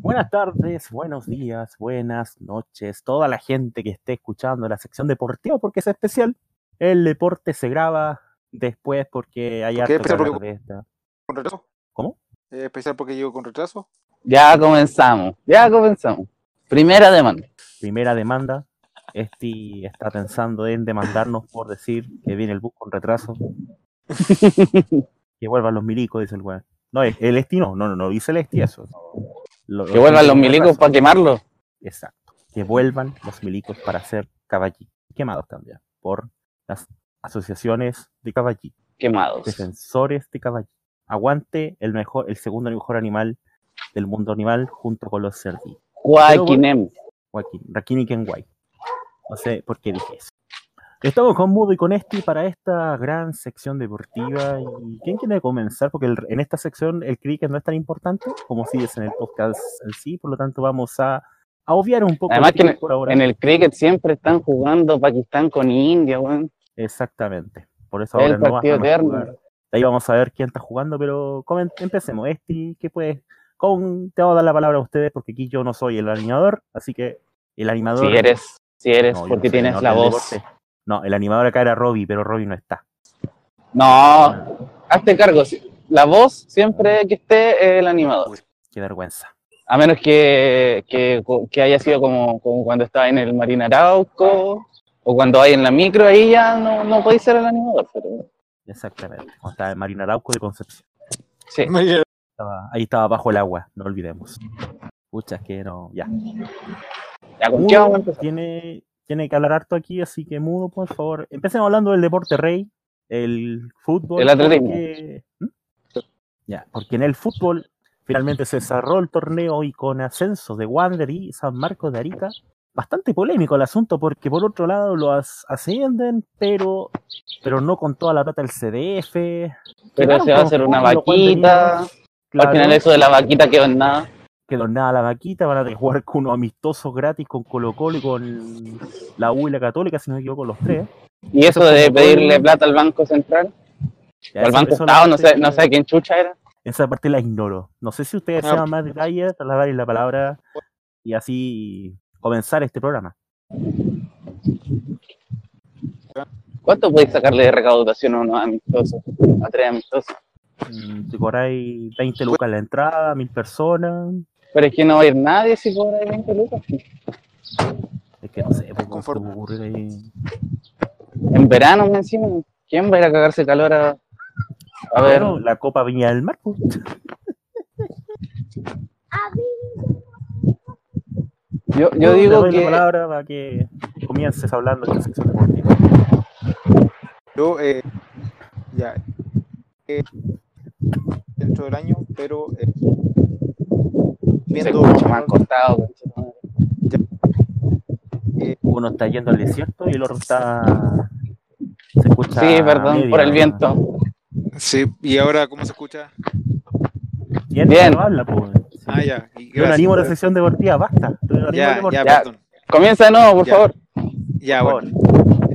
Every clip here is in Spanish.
Buenas tardes, buenos días, buenas noches, toda la gente que esté escuchando la sección deportiva porque es especial. El deporte se graba después porque hay ¿Por especial? Porque- de esta. ¿Con retraso? ¿Cómo? Eh, especial porque llego con retraso. Ya comenzamos, ya comenzamos. Primera demanda. Primera demanda. Esti está pensando en demandarnos por decir que viene el bus con retraso. que vuelvan los milicos, dice el weón. No, el el Esti no, no, no, no dice el Esti eso. Lo- Que vuelvan los milicos para quemarlos. Exacto. Que vuelvan los milicos para ser caballí. Quemados también por las asociaciones de caballí. Quemados. Defensores de caballí. Aguante el mejor, el segundo mejor animal del mundo animal junto con los cerditos. Joaquinem. Joaquín, Rakini Kenway. No sé por qué dije eso. Estamos con Mudo y con Esti para esta gran sección deportiva. ¿Y quién quiere comenzar? Porque el- en esta sección el cricket no es tan importante como si es en el podcast en sí, por lo tanto vamos a, a obviar un poco Además el que en cricket por ahora. En el cricket siempre están jugando Pakistán con India, weón. Exactamente. Por eso El ahora no partido eterno. De ahí vamos a ver quién está jugando, pero empecemos. Esti, ¿qué puedes? Con, te vamos a dar la palabra a ustedes porque aquí yo no soy el animador, así que el animador. Si eres, si eres, No, porque no tienes la voz. deporte. No, el animador acá era Robbie, pero Robbie no está. No, hazte cargo. La voz siempre que esté es el animador. Qué vergüenza. A menos que, que, que haya sido como, como cuando estaba en el Marina Arauco o cuando hay en la micro, ahí ya no, no podéis ser el animador. Pero, Exactamente. Cuando estaba en Marina Arauco de Concepción. sí. Estaba- ahí estaba bajo el agua, no olvidemos. Pucha, que no, ya. Ya, ¿con qué vamos a Mudo empezar? tiene, tiene que hablar harto aquí, así que Mudo, por favor. Empecemos hablando del deporte rey, el fútbol. El atletismo. porque- ¿Mm? Ya, porque en el fútbol finalmente se cerró el torneo y con ascenso de Wander y San Marcos de Arica. Bastante polémico el asunto porque por otro lado lo as- ascienden, pero, pero no con toda la plata del CDF. Pero se va a hacer una vaquita. claro, Al final eso de la vaquita quedó en nada. Quedó nada la vaquita, van a tener que jugar con unos amistosos gratis con Colo Colo y con la U y la Católica, si no me equivoco, los tres. Y eso de pedirle plata al Banco Central, Ya, o al Banco Estado, no sé, no sé quién chucha era. Esa parte la ignoro. No sé si ustedes Ah. sepan más detalles, trasladarles la palabra y así comenzar este programa. ¿Cuánto podéis sacarle de recaudación a unos amistosos? A tres amistosos. Mm, Si cobráis 20 lucas la entrada, mil personas, Pero es que no va a ir nadie si cobra 20 lucas. es que no sé, pues, ¿cómo se Conforme. me ocurre ahí? En verano encima. ¿Quién va a ir a cagarse calor a, a ver? Bueno, la Copa Viña del Mar. pues. Yo, yo digo doy la que palabra para que comiences hablando de esta sección deportiva. Yo, eh, ya, eh, dentro del año, pero eh, viendo escucha más cortado. conchetumare. Uno está yendo al desierto y el otro está. Se escucha. Sí, perdón, medio- por el viento. Sí, y ahora, ¿cómo se escucha? Bien, Bien. no habla, pues. Sí. Ah, ya. y Yo no animo la sección deportiva, basta. No Ya, deporte. ya, Ya. perdón. Comienza de nuevo, por Ya. favor. Ya, Por bueno.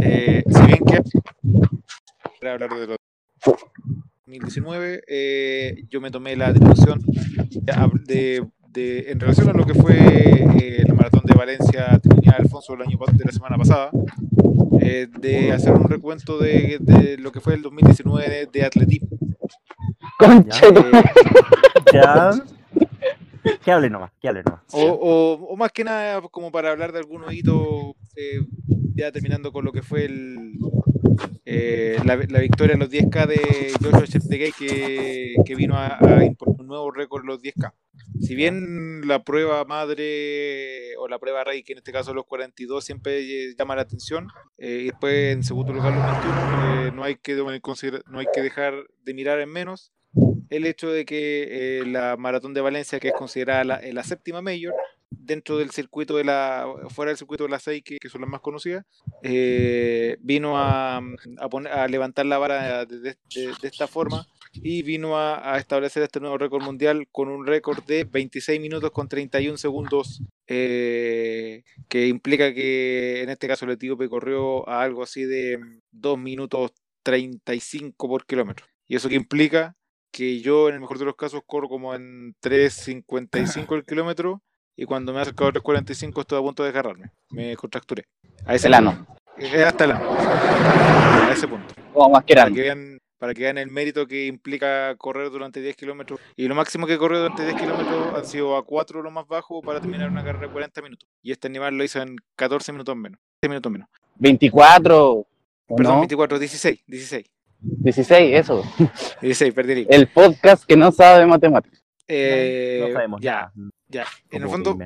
Eh, si bien que para hablar de los 2019, eh, yo me tomé la atribución de, de- en relación a lo que fue eh, el maratón de Valencia Trinidad Alfonso del año de la semana pasada, eh, de hacer un recuento de, de lo que fue el 2019 de, de atletismo. Conche, Eh, Ya. Que hable nomás, que hable nomás. o, o- o más que nada como para hablar de algunos hitos, eh, ya terminando con lo que fue el, eh, la, la victoria en los 10K de Joshua Cheptegei que, que vino a, a imponer un nuevo récord en los 10K. Si bien la prueba madre o la prueba rey, que en este caso los 42, siempre eh, llama la atención, eh, y después en segundo lugar los 21, eh, no, hay que, no hay que dejar de mirar en menos el hecho de que eh, la maratón de Valencia, que es considerada la, eh, la séptima mayor, dentro del circuito de la, fuera del circuito de las seis, que, que son las más conocidas, eh, vino a, a, poner, a levantar la vara de, de- de- de esta forma y vino a, a establecer este nuevo récord mundial con un récord de 26 minutos con 31 segundos, eh, que implica que en este caso el etíope corrió a algo así de 2 minutos 35 por kilómetro. ¿Y eso que implica? que yo en el mejor de los casos corro como en 3.55 el kilómetro y cuando me he acercado a 3.45 estoy a punto de agarrarme. Me contracturé. A ese El ano. punto. Eh, Hasta el ano. A ese punto. Para eran. que vean, para que vean el mérito que implica correr durante 10 kilómetros. Y lo máximo que he corrido durante 10 kilómetros ha sido a 4 lo más bajo para terminar una carrera de 40 minutos. Y este animal lo hizo en 14 minutos menos. 10 minutos menos. 24. ¿o Perdón, no? 24, 16, 16. 16, eso. 16, perdí. el podcast que no sabe matemáticas. Eh, no sabemos ya, ya. En el fondo,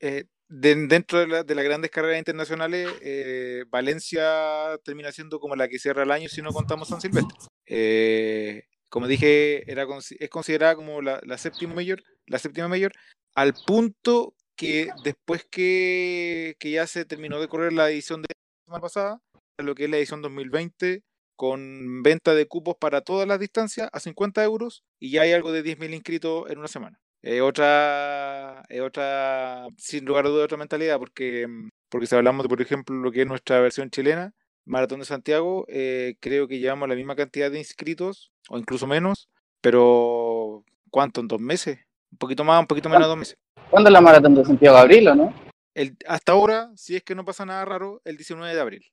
eh, de- dentro de, la- de las grandes carreras internacionales, eh, Valencia termina siendo como la que cierra el año si no contamos San Silvestre. Eh, como dije, era, es considerada como la, la séptima mayor, la séptima mayor, al punto que después que, que ya se terminó de correr la edición de la semana pasada, lo que es la edición 2020, con venta de cupos para todas las distancias a 50 euros y ya hay algo de 10.000 inscritos en una semana. Es otra, es otra, sin lugar a duda, otra mentalidad, porque, mm, porque si hablamos de, por ejemplo, lo que es nuestra versión chilena, Maratón de Santiago, eh, creo que llevamos la misma cantidad de inscritos, o incluso menos, pero ¿cuánto? ¿En dos meses? Un poquito más, un poquito menos de dos meses. ¿Cuándo es la maratón de Santiago Abril o no? El, hasta ahora, si es que no pasa nada raro, el 19 de abril.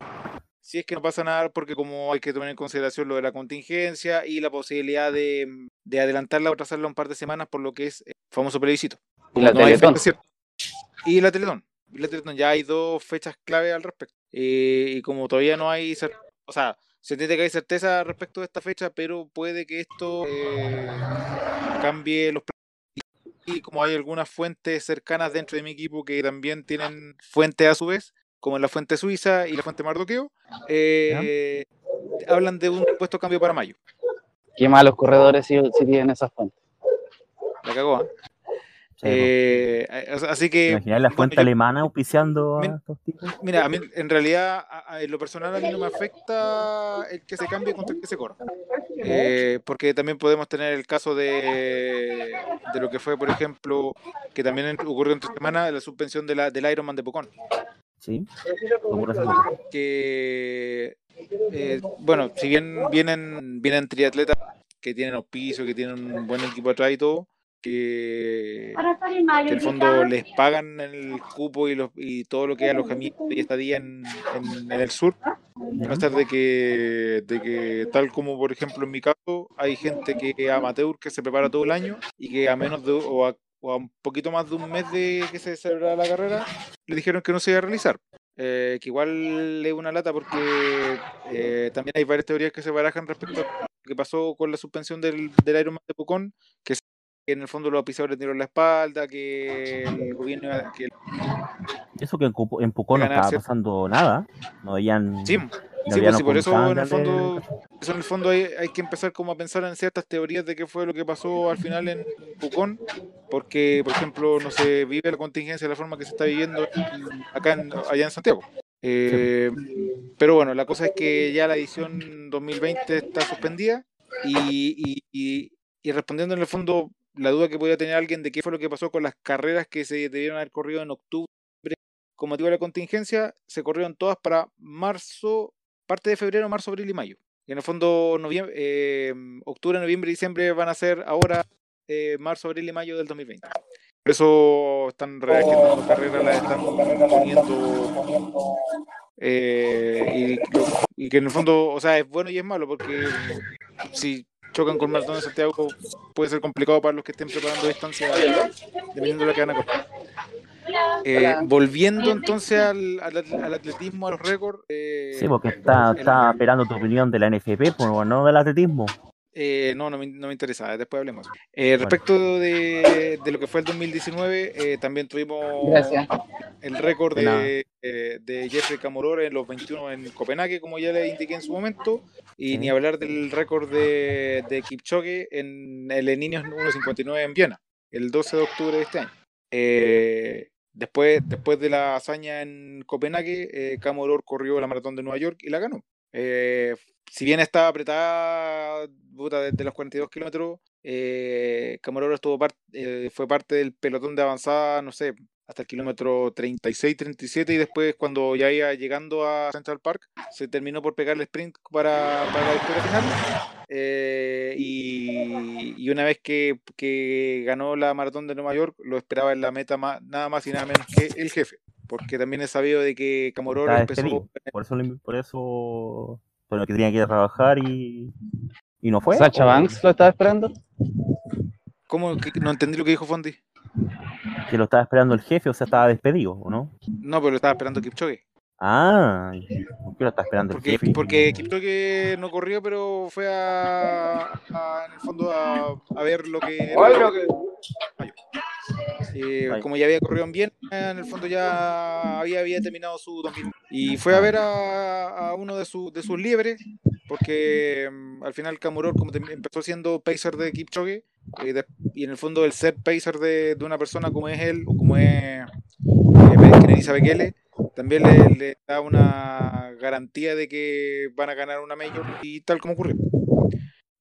Si es que no pasa nada, porque como hay que tomar en consideración lo de la contingencia y la posibilidad de, mm, de adelantarla o trazarla un par de semanas por lo que es famoso plebiscito. Y la No Teletón. fecha. Y la Teletón. Y la Teletón. Ya hay dos fechas clave al respecto. Eh, y como todavía no hay, o sea, se entiende que hay certeza respecto de esta fecha, pero puede que esto eh, cambie los planes. Y como hay algunas fuentes cercanas dentro de mi equipo que también tienen fuentes a su vez, como la fuente suiza y la fuente Mardoqueo, eh, hablan de un supuesto cambio para mayo. Qué malos corredores si, si tienen esas fuentes. La cagó. Sí, Eh, eh, o sea, así ¿Te que imaginas la fuente yo- alemana auspiciando a estos tipos? Mira, a mí en realidad, a- a- en lo personal, a mí no me afecta el que se cambie contra el que se corra. Eh, porque también podemos tener el caso de, de lo que fue, por ejemplo, que también en- ocurrió entre semana, la suspensión de la, del Ironman de Pucón. Sí. Que, eh, bueno, si bien vienen, vienen triatletas que tienen auspicio, que tienen un buen equipo atrás y todo, que, que en el fondo les pagan el cupo y, los, y todo lo que es alojamiento y estadía en, en, en el sur, a Ya. pesar de que, de que, tal como por ejemplo en mi caso, hay gente que amateur que se prepara todo el año y que a menos de o a, o a un poquito más de un mes de que se celebrara la carrera, le dijeron que no se iba a realizar. Eh, que igual es una lata porque eh, también hay varias teorías que se barajan respecto a lo que pasó con la suspensión del, del Ironman de Pucón, que que en el fondo los auspiciadores dieron la espalda, que el gobierno iba- que el- Eso que en, Pucón no estaba pasando nada. No habían. sí, no sí, habían pues sí, por eso en el fondo, eso en el fondo hay, hay que empezar como a pensar en ciertas teorías de qué fue lo que pasó al final en Pucón, porque por ejemplo no se vive la contingencia de la forma que se está viviendo en- acá en, allá en Santiago. Eh, pero bueno, la cosa es que ya la edición 2020 está suspendida y, y- y- y respondiendo en el fondo la duda que podía tener alguien de qué fue lo que pasó con las carreras que se debieron haber corrido en octubre con motivo de la contingencia, se corrieron todas para marzo, parte de febrero, marzo, abril y mayo. Y en el fondo, noviembre, eh, octubre, noviembre y diciembre van a ser ahora eh, marzo, abril y mayo del 2020. Por eso están reagendando carreras, las están poniendo. eh, y, y que en el fondo, o sea, es bueno y es malo, porque si chocan con Maratón de Santiago puede ser complicado para los que estén preparando distancia, dependiendo de lo que van a correr. Eh, volviendo entonces al, al al atletismo, a los récords. eh, Sí, porque está, está esperando tu opinión de la NFP, pues, no del atletismo. Eh, no, no me, no me interesa, después hablemos. Eh, respecto de, de lo que fue el 2019, eh, también tuvimos Gracias. el récord De eh, de Jeffrey Camoror en los 21 en Copenhague, como ya le indiqué en su momento, y Sí. ni hablar del récord de, de Kipchoge en el en niños 1.59 en Viena, el 12 de octubre de este año. Eh, después, después de la hazaña en Copenhague, eh, Camoror corrió la maratón de Nueva York y la ganó. Eh, si bien estaba apretada puta, desde los 42 kilómetros, eh, Camororo estuvo par- eh, fue parte del pelotón de avanzada, no sé, hasta el kilómetro 36, 37 y después cuando ya iba llegando a Central Park se terminó por pegar el sprint para, para la victoria final. Eh, y, y una vez que, que ganó la maratón de Nueva York, lo esperaba en la meta nada más y nada menos que el jefe. Porque también es sabido de que Camororo empezó. despedido. Por eso, por eso, bueno, que tenía que ir a trabajar y, y no fue. Sacha ¿o? Banks lo estaba esperando. ¿Cómo? que- No entendí lo que dijo Fondi. Que lo estaba esperando el jefe, o sea, estaba despedido, ¿o no? No, pero lo estaba esperando Kipchoge. Ah, ¿por qué lo estaba esperando el Porque, jefe? porque Kipchoge no corrió, pero fue a, a- en el fondo a, a ver lo que era. Eh, Ay. Como ya había corrido en bien, en el fondo ya había, había terminado su 2000. Y fue a ver a, a uno de, su- de sus liebres, porque mm, al final Camuror como tem- empezó siendo pacer de Kipchoge, eh, de- y en el fondo el ser pacer de, de una persona como es él, o como es eh, Kenenisa Bekele, también le, le da una garantía de que van a ganar una Major, y tal como ocurrió.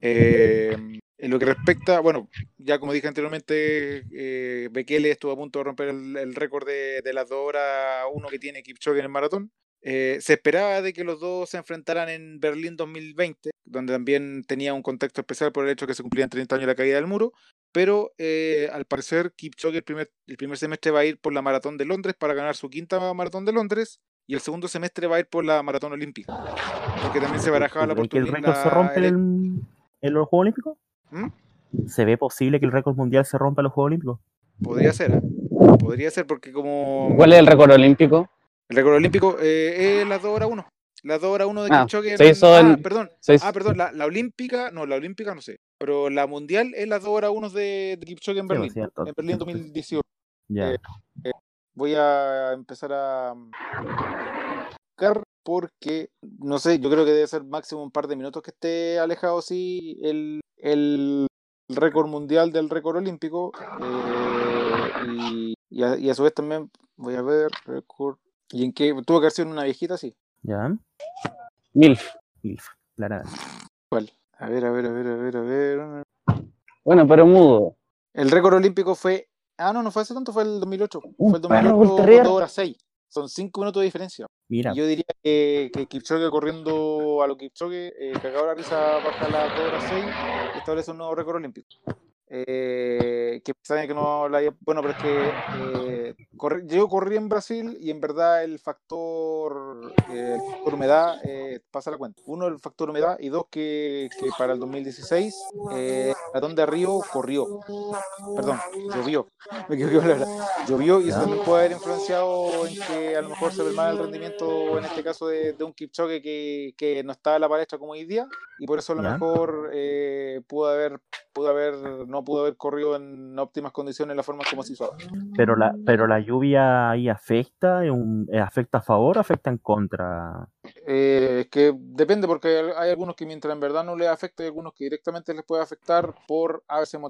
Eh, en lo que respecta, bueno, ya como dije anteriormente, eh, Bekele estuvo a punto de romper el, el récord de, de las 2 horas 1 que tiene Kipchoge en el maratón. Eh, se esperaba de que los dos se enfrentaran en Berlín 2020, donde también tenía un contexto especial por el hecho de que se cumplían 30 años de la caída del muro, pero eh, al parecer Kipchoge el primer, el primer semestre va a ir por la maratón de Londres para ganar su quinta maratón de Londres, y el segundo semestre va a ir por la maratón olímpica, porque también se barajaba la ¿Cree que el oportunidad. récord se rompe en, en los Juegos Olímpicos? ¿Mm? ¿Se ve posible que el récord mundial se rompa en los Juegos Olímpicos? Podría ser, ¿eh? podría ser, porque como ¿Cuál es el récord olímpico? el récord olímpico eh, es las 2 horas 1. Las 2 horas 1 de Ah, Kipchoge. se en- ah, en- perdón. Se hizo- Ah, perdón, la, la olímpica, no, la olímpica no sé. Pero la mundial es las 2 horas 1 de, de Kipchoge en Sí, Berlín. cierto. en Berlín Entonces, 2018. Ya. eh, Voy a empezar a mm, buscar porque, no sé, yo creo que debe ser máximo un par de minutos que esté alejado, sí, el, el récord mundial del récord olímpico. eh, y, y a, y a su vez también, voy a ver, récord. ¿Y en qué? Tuvo que haber sido en una viejita, sí. Ya. Milf. Milf, claramente. ¿Cuál? A ver, a ver, a ver, a ver, a ver. Bueno, pero mudo. El récord olímpico fue. Ah, no, no fue hace tanto, fue el 2008. Un Fue el perro 2008 ulterior. 2 horas 6. Son 5 minutos de diferencia. Mira, yo diría que, que Kipchoge corriendo a lo Kipchoge, eh, cagado la risa, baja 2 horas 6 y establece un nuevo récord olímpico. Eh, que saben que no la haya- Bueno, pero es que eh, corre- yo corrí en Brasil y en verdad el factor, eh, el factor humedad eh, pasa la cuenta. Uno, el factor humedad y dos, que, que para el 2016 eh, el maratón de Río corrió. Perdón, llovió. Me. Llovió y eso también puede haber influenciado en que a lo mejor se ve mal el rendimiento, en este caso, de, de un Kipchoge que, que no está a la palestra como hoy día y por eso a lo Ya. mejor eh, pudo haber pudo haber no pudo haber corrido en óptimas condiciones la forma como se hizo ahora. pero la, pero la lluvia ahí afecta, ¿Es un- eh, afecta a favor o afecta en contra. Eh, es que depende porque hay, hay algunos que mientras en verdad no les afecta y algunos que directamente les puede afectar por a veces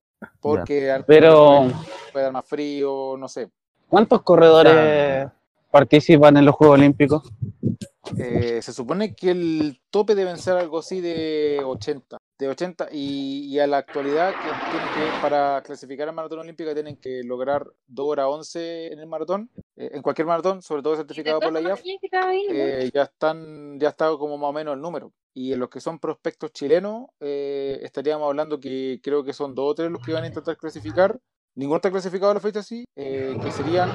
porque al- Pero, puede dar más frío, no sé. ¿cuántos corredores participan en los Juegos Olímpicos? Eh, se supone que el tope deben ser algo así de 80. De 80 y, y a la actualidad que para clasificar al maratón olímpico tienen que lograr 2 horas 11 en el maratón, eh, en cualquier maratón, sobre todo certificado por la IAF, eh, ya están, ya está como más o menos el número. Y en los que son prospectos chilenos, eh, estaríamos hablando que creo que son dos o tres los que van a intentar clasificar. Ninguno está clasificado a la fecha así, eh, que serían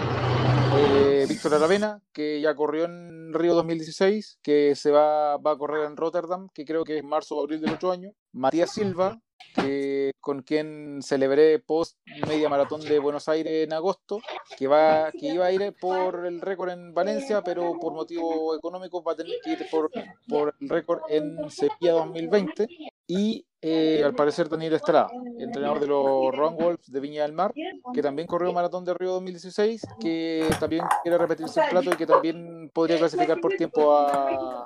eh, Víctor Aravena, que ya corrió en Río 2016, que se va, va a correr en Rotterdam, que creo que es marzo o abril del otro año. Matías Silva, que, con quien celebré post media maratón de Buenos Aires en agosto, que, va, que iba a ir por el récord en Valencia, pero por motivos económicos va a tener que ir por, por el récord en Sevilla 2020. Y eh, al parecer Daniel Estrada, entrenador de los Ron Wolves de Viña del Mar, que también corrió Maratón de Río 2016, que también quiere repetirse el plato y que también podría clasificar por tiempo a,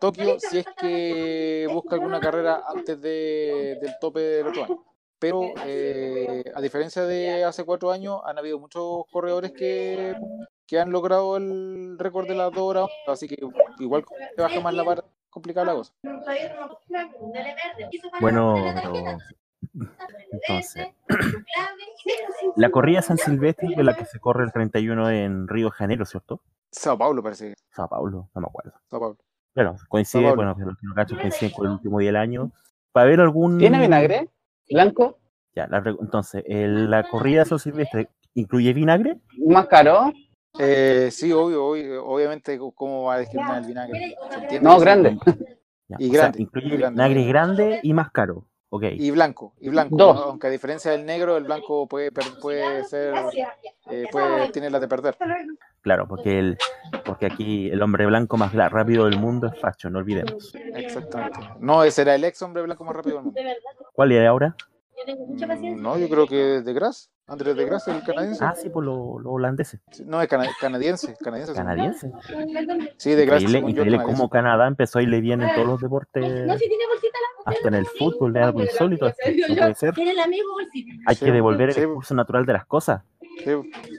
Tokio si es que busca alguna carrera antes de- del tope del otro año. Pero eh, a diferencia de hace cuatro años, han habido muchos corredores que, que han logrado el récord de las dos horas, así que igual baja más la vara, complicada la cosa. Bueno, pero entonces, La corrida San Silvestre es la que se corre el 31 en Río de Janeiro, ¿cierto? Sao Paulo parece. Sao Paulo, no me acuerdo. Sao Paulo. Bueno, coincide, Sao bueno, los que no cacho coinciden con el último día del año. Para ver algún. ¿Tiene vinagre? ¿Blanco? Ya, la entonces, el- la corrida San Silvestre incluye vinagre. ¿Más caro? Eh, sí, obvio, obvio, obviamente, ¿cómo va a discriminar el vinagre? No, grande. Ya, Y o sea, grande, incluye grande. vinagre grande y más caro. Ok. Y blanco, y blanco. Dos. ¿no? Aunque a diferencia del negro, el blanco puede, puede ser, eh, puede, tiene la de perder. Claro, porque el, porque aquí el hombre blanco más rápido del mundo es Facho, no olvidemos. Exactamente. No, ese era el ex hombre blanco más rápido del mundo. ¿Cuál es ahora? Mm, No, yo creo que de Gras, Andrés de Gras, el canadiense. Ah, sí, por los los holandeses. No, es cana- canadiense, canadiense. sí. De Gras. Increíble, increíble canadiense. cómo Canadá empezó a irle bien en todos los deportes, No, si tiene bolsita la hasta en el fútbol, es algo insólito. No puede ser. Tiene el amigo bolsita. Hay que devolver el curso natural de las cosas. Sí,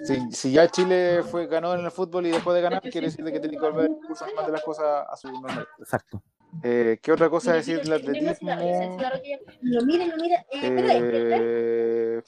Si, si ya Chile fue ganó en el fútbol y dejó de ganar, quiere decir de que tiene que volver el curso más de las cosas a su normal. Exacto. Eh, ¿Qué otra cosa decir del atletismo? Lo mira, lo mira. Eh,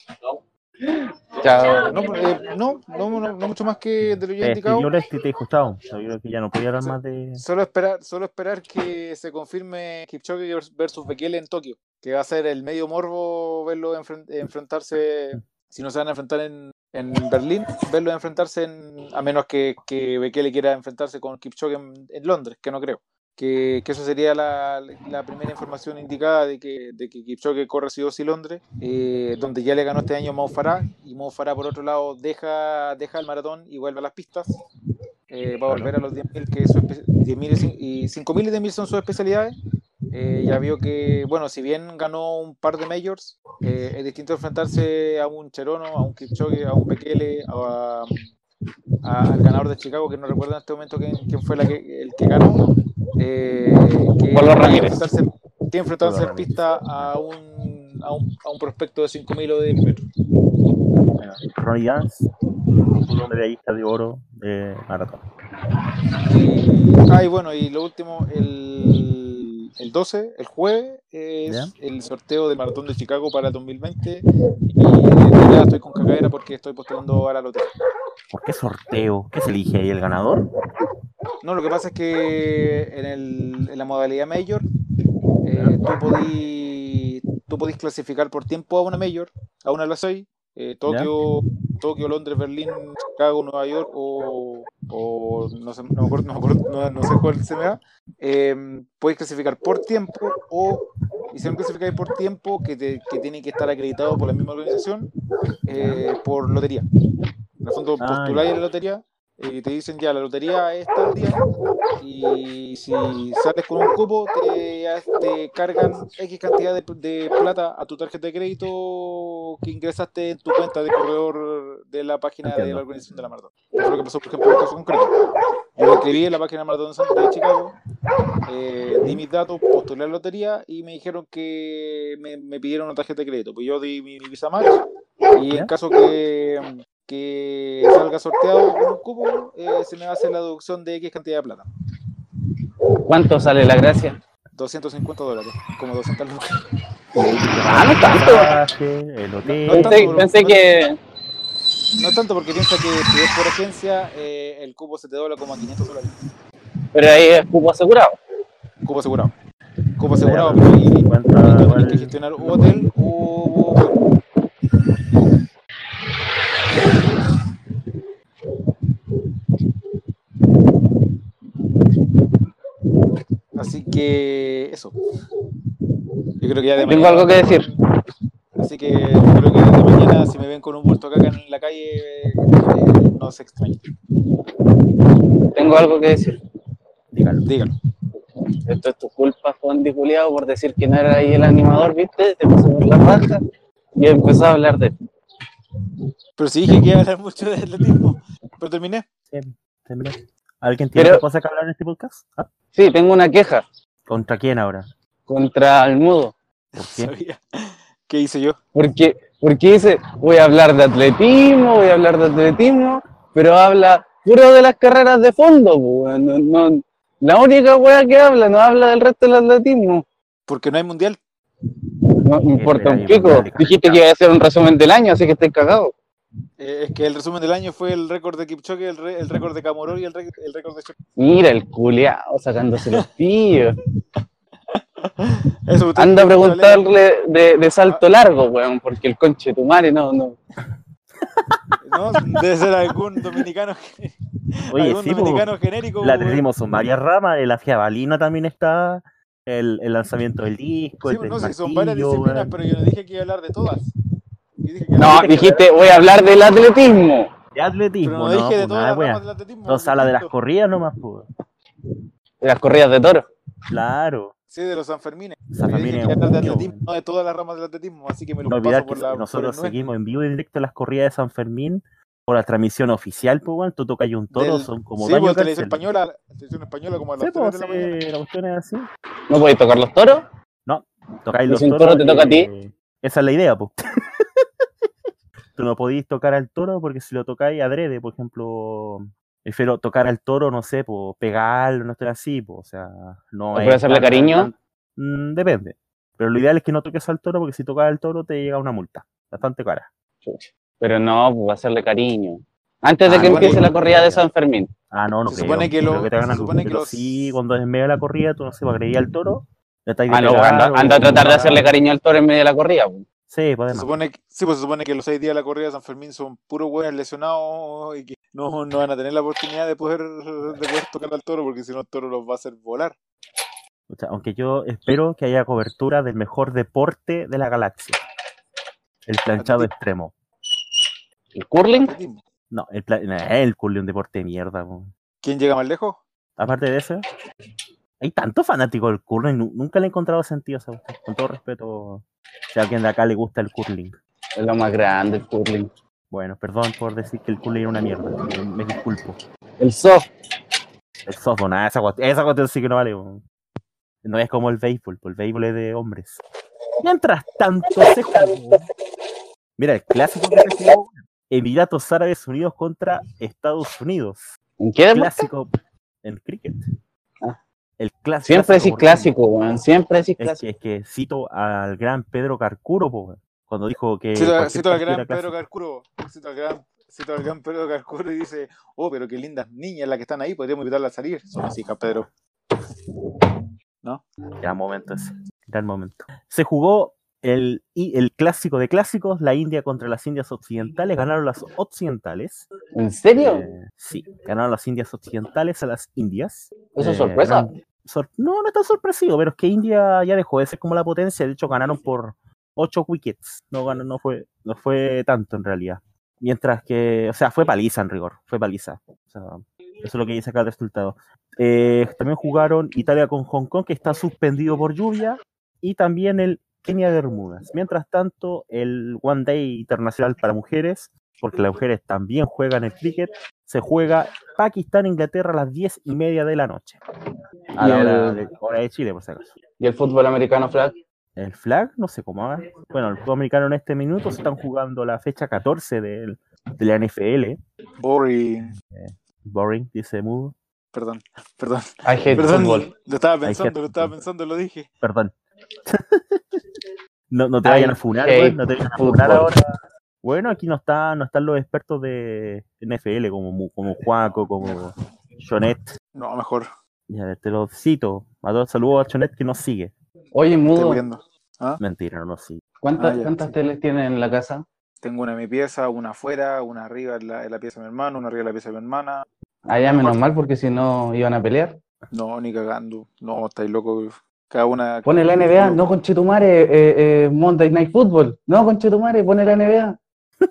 Chao. no, eh, no, no, no, no mucho más que de lo ya Eh, indicado. yo les te chao. Yo creo que ya no podía hablar más de. Solo esperar, solo esperar que se confirme Kipchoge versus Bekele en Tokio, que va a ser el medio morbo verlo enfren- enfrentarse, si no se van a enfrentar en, en Berlín, verlo enfrentarse en, a menos que, que Bekele quiera enfrentarse con Kipchoge en, en Londres, que no creo. Que, que eso sería la, la primera información indicada de que, de que Kipchoge corre sí o sí Londres, eh, donde ya le ganó este año Mo Farah, y Mo Farah por otro lado deja, deja el maratón y vuelve a las pistas, eh, va a volver a los 10.000, que es su espe- 10.000 y cin- y 5.000 y 10.000 son sus especialidades. Eh, ya vio que, bueno, si bien ganó un par de majors, eh, es distinto enfrentarse a un Cherono, a un Kipchoge, a un Bekele, a, a- al ganador de Chicago, que no recuerdo en este momento quién, quién fue la que, el que ganó. Eh, que, Ramírez. que en pista a un, a, un, a un prospecto de 5.000 o de 10.000 metros. Ronnie un medallista de oro de maratón. Y, ah, y bueno, y lo último, el, el 12, el jueves, es ¿Ya? el sorteo del Maratón de Chicago para el 2020. Y ya estoy con cagadera porque estoy postulando a la lotería. ¿Por qué sorteo? ¿Qué se elige ahí el ganador? No, lo que pasa es que en, el, en la modalidad Major, eh, tú podís tú podís clasificar por tiempo a una Major, a una las seis. eh, Tokio, Tokio, Londres, Berlín, Chicago, Nueva York o, o no, sé, no, me acuerdo, no, me acuerdo, no- no sé cuál se me da. Eh, podéis clasificar por tiempo o, y si no clasificáis por tiempo, que, te- que tiene que estar acreditado por la misma organización, eh, por lotería. En el fondo, Ah, postuláis a la lotería y te dicen ya, la lotería es tal día y si sales con un cupo te, te cargan X cantidad de, de plata a tu tarjeta de crédito que ingresaste en tu cuenta de corredor de la página de la organización de la maratón. Eso es lo que pasó, por ejemplo, en el caso concreto. Yo lo escribí en la página de Maratón de Chicago, eh, di mis datos, postulé a la lotería y me dijeron que me, me pidieron una tarjeta de crédito. Pues yo di mi, mi Visa Match y en caso que, que salga sorteado con un cupo, eh, se me hacer la deducción de X cantidad de plata. ¿Cuánto sale la gracia? 250 dólares, como 200 lucas. Ah, no tanto. Pasaje, el hotel. No, no, Pensé, tanto, pensé no- que. No tanto porque piensa que si es por agencia, eh, el cupo se te dobla como a 500 dólares. Pero ahí es cupo asegurado. Cupo asegurado. Cupo asegurado, pero y, y 50 tú tienes que gestionar o hotel o Así que eso. Yo creo que ya de Tengo mañana- algo que decir. Así que yo creo que de mañana si me ven con un bulto acá en la calle, eh, no se extrañen. Tengo algo que decir. Dígalo. Dígalo. Esto es tu culpa, Juan Di Juliado, por decir que no era ahí el animador, ¿viste? Te pasó por la raja y empezó a hablar de. Pero sí dije que iba a hablar mucho de atletismo. Pero terminé. Terminé. ¿Alguien tiene Pero- otra cosa que hablar en este podcast? ¿Ah? Sí, tengo una queja ¿Contra quién ahora? contra el mudo. ¿Por qué? Sabía. ¿Qué hice yo? Porque, porque dice, voy a hablar de atletismo, voy a hablar de atletismo, pero habla puro de las carreras de fondo, no, no- la única wea que habla, no habla del resto del atletismo. Porque no hay mundial. No me importa un pico. Dijiste que iba a hacer un resumen del año, así que estoy cagado. Eh, es que el resumen del año fue el récord de Kipchoge, el, re- el récord de Camoró y el, re- el récord de Chop. Mira el culeado sacándose los pillos. Eso, Anda a preguntarle de, de salto largo, weón, porque el conche de tu madre no, no. No, debe ser algún dominicano, Oye, algún sí, po, dominicano genérico. la tenemos son varias ramas, la jabalina también está, el, el lanzamiento del disco, Sí, el del no sé, son varias disciplinas, weón. pero yo no dije que iba a hablar de todas. Yo dije que No, de- dijiste, voy a hablar del atletismo. de atletismo, Pero no no, dije de pues, todas nada, las ramas del atletismo. Entonces habla de las corridas nomás, pues. De las corridas de toro. Claro. Sí, de los Sanfermines. San Yo Fermín dije es que un hablar de niño, atletismo, weón. no de todas las ramas del atletismo, así que me lo No paso olvidar por que la. nosotros seguimos en vivo y directo las corridas de San Fermín por la transmisión oficial, pues, weón. Tú tocas un toro, Del- son como sí, baño por televisión española, televisión española como a las Sí, 3 pues, de la mañana. la cuestión es así. ¿No podéis tocar los toros? Tocáis ¿Y los si un toros. toro te toca a ti? Esa es la idea, pues. Tú no podéis tocar al toro porque si lo tocáis adrede, por ejemplo, prefiero tocar al toro, no sé, pues pegarlo, no estar así, pues, o sea, no ¿O es por hacerle tan- cariño? tan- Mm, depende. Pero lo ideal es que no toques al toro porque si tocas al toro te llega una multa, bastante cara. Pero no, pues hacerle cariño. Antes de Ah, que bueno, empiece la corrida de. San Fermín. Ah, no, no Se creo. supone que lo- que te hagan se supone que los- sí, cuando es en medio de la corrida, tú no sé, agredir al toro, le estáis de Ah, no, pegar anda, anda a tratar de hacerle cariño al toro en medio de la corrida. pues. Sí, Se podemos. supone que, sí, pues se supone que los seis días de la corrida de San Fermín son puros hueones lesionados y que no, no van a tener la oportunidad de poder, de poder tocar al toro porque si no el toro los va a hacer volar. O sea, aunque yo espero que haya cobertura del mejor deporte de la galaxia. El planchado Atletismo. extremo. ¿El curling? Atletismo. No, el, el curling es un deporte de mierda. po. ¿Quién llega más lejos? Aparte de eso, hay tantos fanáticos del curling. nu- Nunca le he encontrado sentido a Con todo respeto, si a alguien de acá le gusta el curling. Es lo más grande, el curling. Bueno, perdón por decir que el curling era una mierda. Me, me disculpo. El soft. El softball, nada, esa cuestión, esa cuestión sí que no vale. No es como el béisbol, pues el béisbol es de hombres. Mientras tanto se jugó. Mira, el clásico que se jugó. Emiratos Árabes Unidos contra Estados Unidos. ¿En qué? Clásico en cricket. El clásico. Siempre decís clásico, weón. Siempre decís Es clásico. que, es que cito al gran Pedro Carcuro, weón, cuando dijo que. Cito, al gran Pedro. Carcuro. Cito al gran, cito al gran Pedro Carcuro y dice, oh, pero qué lindas niñas las que están ahí, podríamos invitarlas a salir. Son mis hijas, Pedro. Gran momento ese. Gran momento. Se jugó el, y el clásico de clásicos, la India contra las Indias Occidentales. Ganaron las Occidentales. ¿En serio? Eh, sí, ganaron las Indias Occidentales a las Indias. ¿Eso Eh, es sorpresa? gran- sor- no, no es sorpresivo, pero es que India ya dejó de ser como la potencia. De hecho, ganaron por 8 wickets. No, no, fue, no fue tanto en realidad. Mientras que, o sea, fue paliza en rigor. Fue paliza. Eso es lo que dice acá el resultado. Eh, también jugaron Italia con Hong Kong, que está suspendido por lluvia. Y también el Kenia Bermudas. Mientras tanto, el One Day Internacional para mujeres, porque las mujeres también juegan el cricket, se juega Pakistán-Inglaterra a las 10 y media de la noche. A Y la hora el- de, hora de Chile, por si acaso. ¿Y el fútbol americano flag? El flag, no sé cómo va. Bueno, el fútbol americano en este minuto se están jugando la fecha 14 del- de la NFL. Boring. Boring, dice Mudo. Perdón, perdón. I hate Perdón, fútbol. lo estaba pensando, lo estaba pensando, lo dije. Perdón. no, no te I vayan a funar, güey, No te vayan a funar ahora. Bueno, aquí no, está, no están los expertos de NFL como, como Juaco, como Jonet. No, mejor. Ya, te lo cito. Saludos a Jonet que nos sigue. Oye, mudo, muriendo. Mentira, no nos sigue. ¿cuántas, Ah, ya, cuántas sí. teles tienen en la casa? Tengo una en mi pieza, una afuera, una arriba en la, en la pieza de mi hermano, una arriba en la pieza de mi hermana. Ah, ya, menos mal, porque si no iban a pelear. No, ni cagando. No, estáis locos. Cada una. Pone la NBA, no conchetumare, eh, eh, Monday Night Football. No, conchetumare, pone la NBA.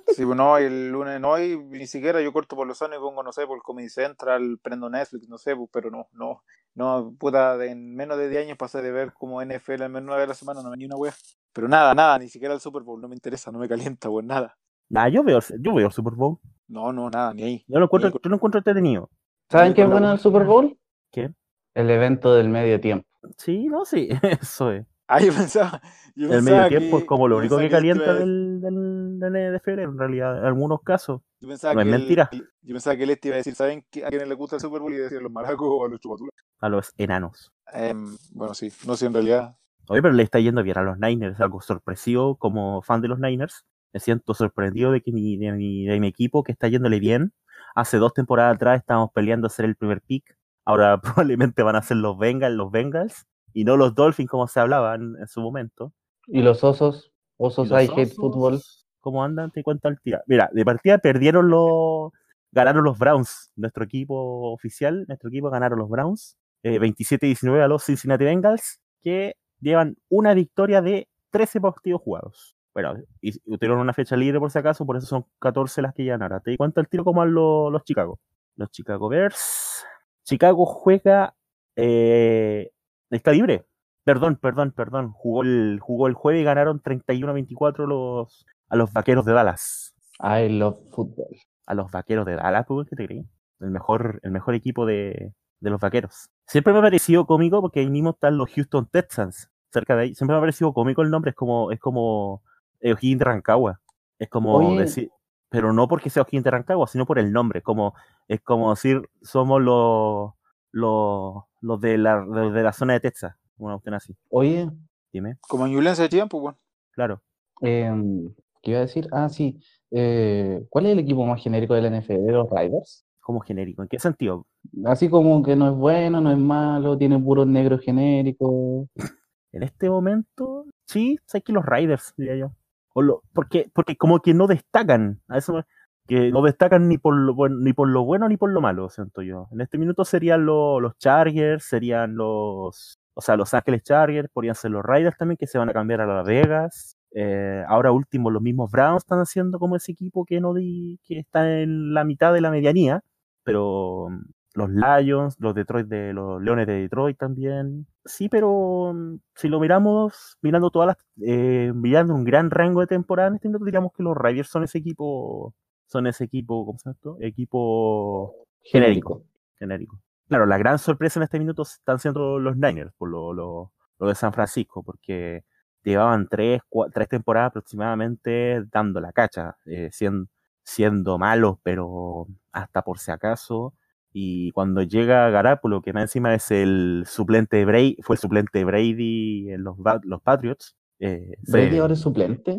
Sí, pues no, el lunes no, y ni siquiera yo corto por los años y pongo, no sé, por Comedy Central, prendo Netflix, no sé, pues, pero no, no, no, puta, de- en menos de 10 años pasé de ver como NFL al menos una vez a la semana, no me ni una wea. Pero nada, nada, ni siquiera el Super Bowl, no me interesa, no me calienta, pues nada. Ah, yo veo, yo veo el Super Bowl. No, no, nada, ni ahí. Yo lo encuentro, Ni- yo lo encuentro entretenido. ¿Saben qué es bueno del Super Bowl? ¿Qué? El evento del medio tiempo. Sí, no, sí, eso es. Ah, yo pensaba, yo El pensaba medio tiempo que- es como lo único que calienta a- del, del, del NFL, en realidad, en algunos casos. Yo pensaba No es que el- mentira. yo pensaba que él este iba a decir, ¿saben qué- a quiénes les gusta el Super Bowl? Y decir a los maracos o a los chupaturas. A los enanos. Em, bueno, sí, no sé, en realidad. Oye, pero le está yendo bien a los Niners, algo sorpresivo como fan de los Niners. Me siento sorprendido de que mi, de mi, de mi equipo que está yéndole bien. Hace dos temporadas atrás estábamos peleando a ser el primer pick. Ahora probablemente van a ser los Bengals, los Bengals, y no los Dolphins como se hablaba en, su momento. ¿Y los osos? Osos los I hate Osos, football. ¿Cómo andan? Te cuento al tira. Mira, de partida perdieron los. Ganaron los Browns. Nuestro equipo oficial, nuestro equipo ganaron los Browns. eh, 27-19 a los Cincinnati Bengals, que llevan una victoria de 13 partidos jugados. Bueno, y y tuvieron una fecha libre por si acaso, por eso son 14 las que llevan ahora. Te cuento el tiro como van los, los Chicago. Los Chicago Bears. Chicago juega. eh, está libre. Perdón, perdón, perdón. Jugó el, jugó el jueves y ganaron 31-24 los, a los vaqueros de Dallas. I love football. A los vaqueros de Dallas, pues, ¿qué te creí? El mejor, el mejor equipo de, de los vaqueros. Siempre me ha parecido cómico porque ahí mismo están los Houston Texans, cerca de ahí. Siempre me ha parecido cómico el nombre, es como, es como O'Higgins de Rancagua. Es como Oye. decir, pero no porque sea O'Higgins de Rancagua, sino por el nombre. Como, es como decir, somos los, los, los de la, los de la zona de Texas. Una cuestión así. Oye, Dime, Como Ñublense de tiempo, bueno. claro. em, ¿qué iba a decir? Ah, sí. eh, ¿cuál es el equipo más genérico de la NFL? ¿Los Riders? Como genérico. ¿En qué sentido? Así como que no es bueno, no es malo, tiene puros negros genéricos. En este momento, sí, sé que los Riders, diría yo. O lo, porque, porque como que no destacan, a eso me- que no destacan ni por lo bueno, ni por lo bueno ni por lo malo, siento yo. En este minuto serían lo- los Chargers, serían los, o sea, los Ángeles Chargers, podrían ser los Riders también, que se van a cambiar a Las Vegas. Eh, ahora último, los mismos Browns están haciendo como ese equipo que no di, que está en la mitad de la medianía, pero mm, los Lions, los Detroit de los Leones de Detroit también. Sí, pero mm, si lo miramos, mirando todas las, eh, mirando un gran rango de temporada, en este minuto diríamos que los Riders son ese equipo, son ese equipo, ¿cómo se llama esto? Equipo genérico, genérico. Claro, la gran sorpresa en este minuto están siendo los Niners, por lo, lo, lo de San Francisco, porque llevaban tres, cua- tres temporadas aproximadamente dando la cacha, eh, siendo, siendo malos, pero hasta por si acaso. Y cuando llega Garápulo, que más encima es el suplente de Brady, fue el suplente de Brady en los, los Patriots. eh, se- ¿Brady ahora es suplente?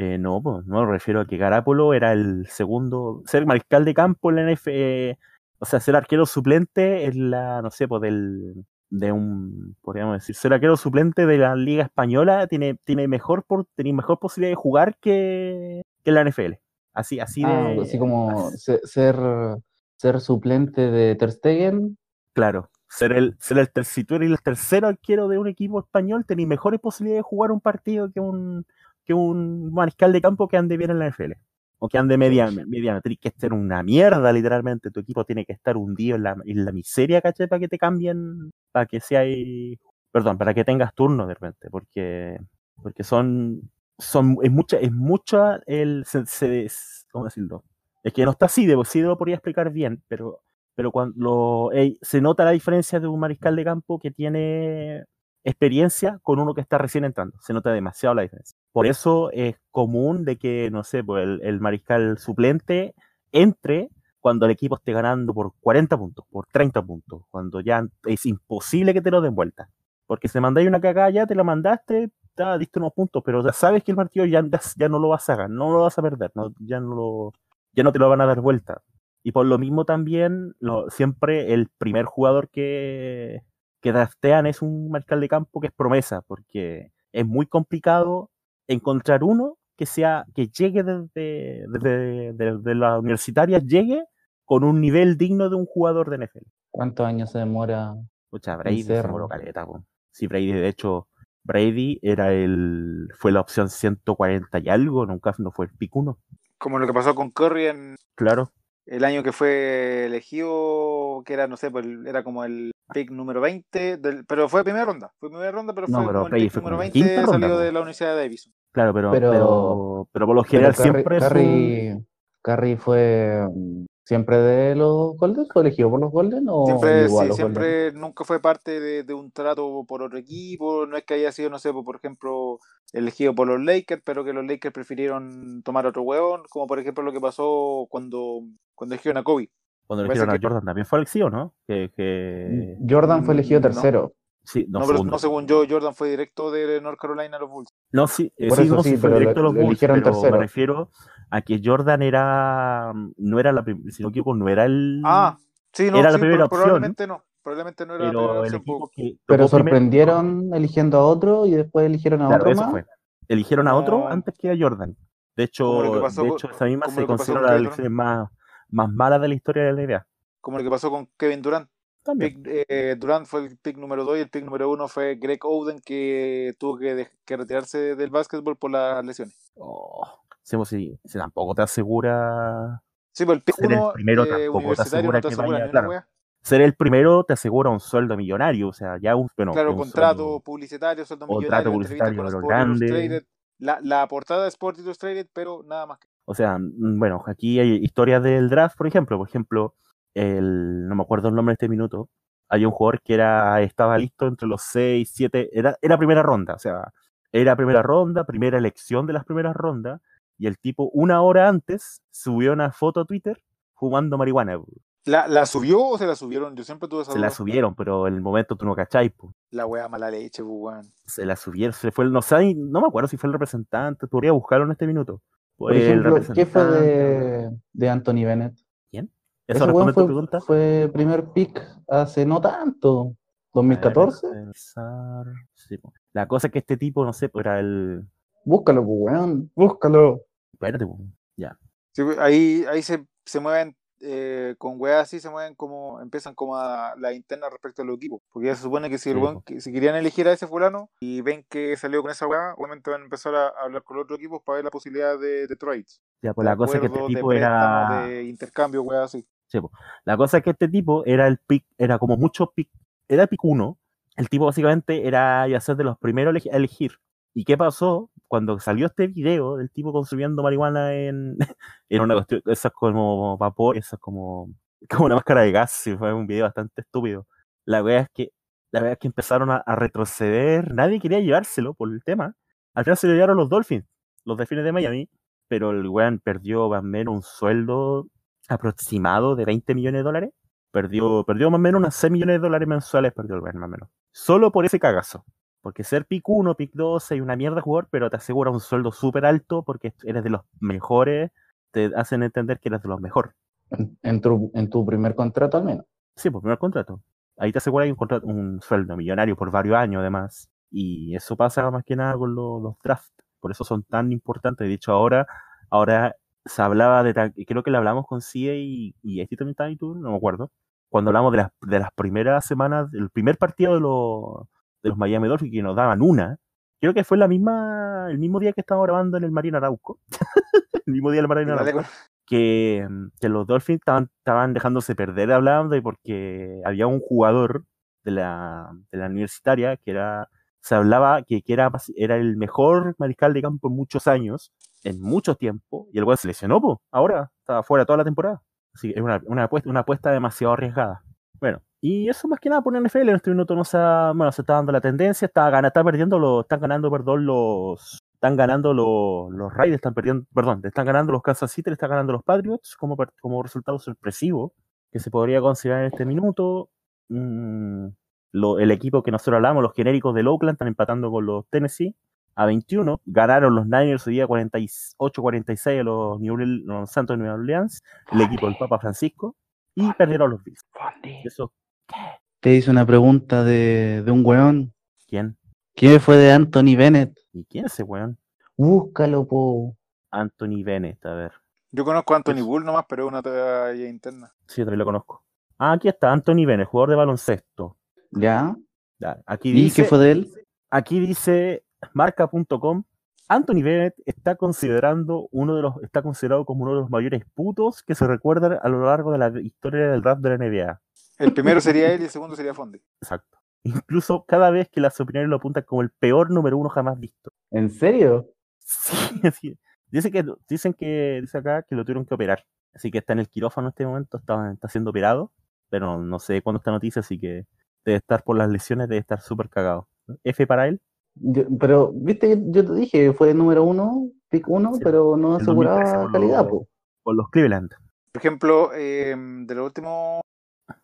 Eh, no, pues, no me refiero a que Garápolo era el segundo, ser mariscal de campo en la NFL, eh, o sea, ser arquero suplente en la, no sé, pues del, de un, podríamos decir, ser arquero suplente de la Liga Española tiene, tiene mejor por, tiene mejor posibilidad de jugar que, que en la NFL. Así, así Ah, de, así como así- ser, ser suplente de Ter Stegen. claro. Ser el, ser el ter- si tú eres el tercer arquero de un equipo español, tenés mejores posibilidades de jugar un partido que un, que un mariscal de campo que ande bien en la NFL. O que ande media, mediano. Tienes que estar una mierda, literalmente. Tu equipo tiene que estar hundido en la, en la miseria, ¿cachai? Para que te cambien, para que sea ahí- perdón, para que tengas turno de repente, porque, porque son, son, es mucha, es mucha el, se, se- ¿cómo decirlo? Es que no está así, de sí lo podría explicar bien, pero pero cuando se nota la diferencia de un mariscal de campo que tiene experiencia con uno que está recién entrando. Se nota demasiado la diferencia. Por eso es común de que, no sé, pues el, mariscal suplente entre cuando el equipo esté ganando por 40 puntos, por 30 puntos, cuando ya es imposible que te lo den vuelta. Porque si mandáis una cagada ya, te la mandaste, ya diste unos puntos, pero ya sabes que el partido ya, ya no lo vas a ganar, no lo vas a perder, ya, no ya no te lo van a dar vuelta. Y por lo mismo también, siempre el primer jugador que, que draftean es un mariscal de campo que es promesa, porque es muy complicado encontrar uno que sea, que llegue desde, desde, desde la universitaria, llegue con un nivel digno de un jugador de NFL. ¿Cuántos años se demora? Pucha, Brady se demoró caleta, po. Sí, Brady, de hecho, Brady era el, fue la opción 140 y algo, nunca no fue el pick 1. Como lo que pasó con Curry en Claro. El año que fue elegido, que era, no sé, pues era como el pick número 20, del, pero fue primera ronda. Fue primera ronda, pero No, fue pero como el pick fue número como la 20 quinta ronda, de la Universidad de Davidson. Claro, pero, Pero- pero, pero, por lo Pero general Curry, siempre es un- Curry, Curry fue siempre de los Golden, ¿fue elegido por los Golden o Siempre, a sí, los Golden? siempre nunca fue parte de, de un trato por otro equipo, no es que haya sido, no sé, por ejemplo, elegido por los Lakers, pero que los Lakers prefirieron tomar otro hueón, como por ejemplo lo que pasó cuando, cuando eligieron a Kobe. Cuando eligieron a que- Jordan también fue elegido, ¿no? Que, que... Jordan fue elegido Mm, no. Sí, no, No, pero no según yo, Jordan fue directo de North Carolina a los Bulls. No, sí, eh, sí, eso no, sí, sí fue directo a lo- los lo Bulls, pero tercero. me refiero a que Jordan era, no era la primera, si no me equivoco, no era el, Ah, sí, no, Era la primera pero opción. probablemente no. Probablemente no era la primera pero el opción. que Pero primero- sorprendieron eligiendo a otro y después eligieron a Claro, otro eso más. fue. Eligieron a otro Como- antes que a Jordan. De hecho, que pasó de hecho esa misma se que considera las Kevin elecciones más, más malas de la historia de la NBA. Como lo que pasó con Kevin Durant. También. Pick, eh, Durant fue el pick número 2 y el pick número 1 fue Greg Oden que tuvo que, que retirarse del básquetbol por las lesiones. Oh, sí, pues tampoco te asegura. Sí, pues el pick Ser el 1 primero tampoco te asegura no te que asegura vaya, ni una claro. Ser el primero te asegura un sueldo millonario, o sea, ya un, bueno, Claro, un contrato sueldo- publicitario, sueldo Contrato millonario, entrevista publicitario. La, la portada de Sport Illustrated, pero nada más. que- O sea, mm, bueno, aquí hay historias del draft, por ejemplo. Por ejemplo, el, no me acuerdo el nombre de este minuto. Hay un jugador que era, estaba listo entre los 6, 7, era, era primera ronda, o sea, era primera ronda, primera elección de las primeras rondas, y el tipo una hora antes subió una foto a Twitter fumando marihuana. ¿La, ¿La subió o se la subieron? Yo siempre tuve esa Se la subieron, pero en el momento tú no cachai, po. La wea mala leche, weón. se la subieron, se fue el, no sé, no me acuerdo si fue el representante, podría buscarlo en este minuto. Por El ejemplo, ¿qué fue de, de Anthony Bennett? ¿Eso Ese responde weón a tu fue, pregunta? fue primer pick hace no tanto, A ver, 2014. déjame pensar. Sí, po. La cosa es que este tipo, no sé, pues era el. Búscalo, pues, weón, búscalo. Espérate, po. Sí, pues, ahí, ahí se, se mueven eh, con weas así, se mueven como, empiezan como a la interna respecto a los equipos. Porque ya se supone que si, el weón po. que- si querían elegir a ese fulano y ven que salió con esa wea, obviamente van a empezar a hablar con los otros equipos para ver la posibilidad de, de trades. Ya, pues de la cosa es que este de tipo préstamos, era. de intercambio, weas así. Sí. La cosa es que este tipo era el pick, era como mucho pick, era pick uno. El tipo básicamente era iba a ser de los primeros a elegi- a elegir. ¿Y qué pasó? Cuando salió este video del tipo consumiendo marihuana en, en una cuestión, esas como vapor, esas como, como una máscara de gas, fue un video bastante estúpido. La verdad es que, la verdad es que empezaron a, a retroceder, nadie quería llevárselo por el tema. Al final se lo llevaron los Dolphins, los Delfines de Miami, pero el weón perdió más o menos un sueldo aproximado de 20 millones de dólares. Perdió, perdió más o menos unos 6 millones de dólares mensuales, perdió el weón más o menos. Solo por ese cagazo. Porque ser pick 1, pick 2 es una mierda jugador, pero te asegura un sueldo súper alto porque eres de los mejores, te hacen entender que eres de los mejores. En, en tu, en tu primer contrato al menos. Sí, por primer contrato. Ahí te asegura un, contrato, un sueldo millonario por varios años además. Y eso pasa más que nada con los, los drafts. Por eso son tan importantes. De hecho, ahora, ahora se hablaba de, creo que le hablamos con CIE y, y este también ahí tú, no me acuerdo. Cuando hablamos de las, de las primeras semanas, del primer partido de los, de los Miami Dolphins, que nos daban una. Creo que fue la misma, el mismo día que estábamos grabando en el Marina Arauco. el mismo día del Marina Dale Arauco que, que los Dolphins estaban, estaban dejándose perder hablando y porque había un jugador de la, de la universitaria que era, se hablaba que, que era, era el mejor mariscal de campo en muchos años, en mucho tiempo, y el cual se lesionó, po, ahora, estaba fuera toda la temporada. Así que es una, una, apuesta, una apuesta demasiado arriesgada. Bueno, y eso más que nada por NFL, en este minuto no se, bueno, se está dando la tendencia, está, está perdiendo los, están ganando, perdón, los, están ganando los, los Raiders, están perdiendo, perdón, están ganando los Kansas City, están ganando los Patriots como, como resultado sorpresivo que se podría considerar en este minuto. Mm, el equipo que nosotros hablamos, los genéricos del Oakland, están empatando con los Tennessee a 21. Ganaron los Niners hoy día 48-46 a los, New Orleans- los Santos de Nueva Orleans, el equipo del Papa Francisco, y perdieron los Bills. Eso, Te hice una pregunta de, de un weón. ¿quién? ¿Quién fue de Anthony Bennett? ¿Y quién es ese weón? Búscalo, po. Anthony Bennett, a ver. Yo conozco a Anthony Bull nomás, pero es una talla interna. Sí, yo también lo conozco. Ah, aquí está, Anthony Bennett, jugador de baloncesto. ¿Ya? Ya, Aquí ¿Y dice, qué fue de él? aquí dice marca.com, Anthony Bennett está considerando uno de los, está considerado como uno de los mayores putos que se recuerdan a lo largo de la historia del rap de la NBA. El primero sería él y el segundo sería Fondi. Exacto. Incluso cada vez que las opiniones lo apuntan como el peor número uno jamás visto. ¿En serio? Sí, así. Dice que, dicen que, dice acá que lo tuvieron que operar. Así que está en el quirófano en este momento, está, está siendo operado, pero no sé cuándo esta noticia, así que debe estar por las lesiones, debe estar súper cagado. F para él, Yo- pero, viste, yo te dije, fue número uno, pick uno, Sí, pero no el 2013 aseguraba calidad, los- po. por los Cleveland. Por ejemplo, eh, de los últimos,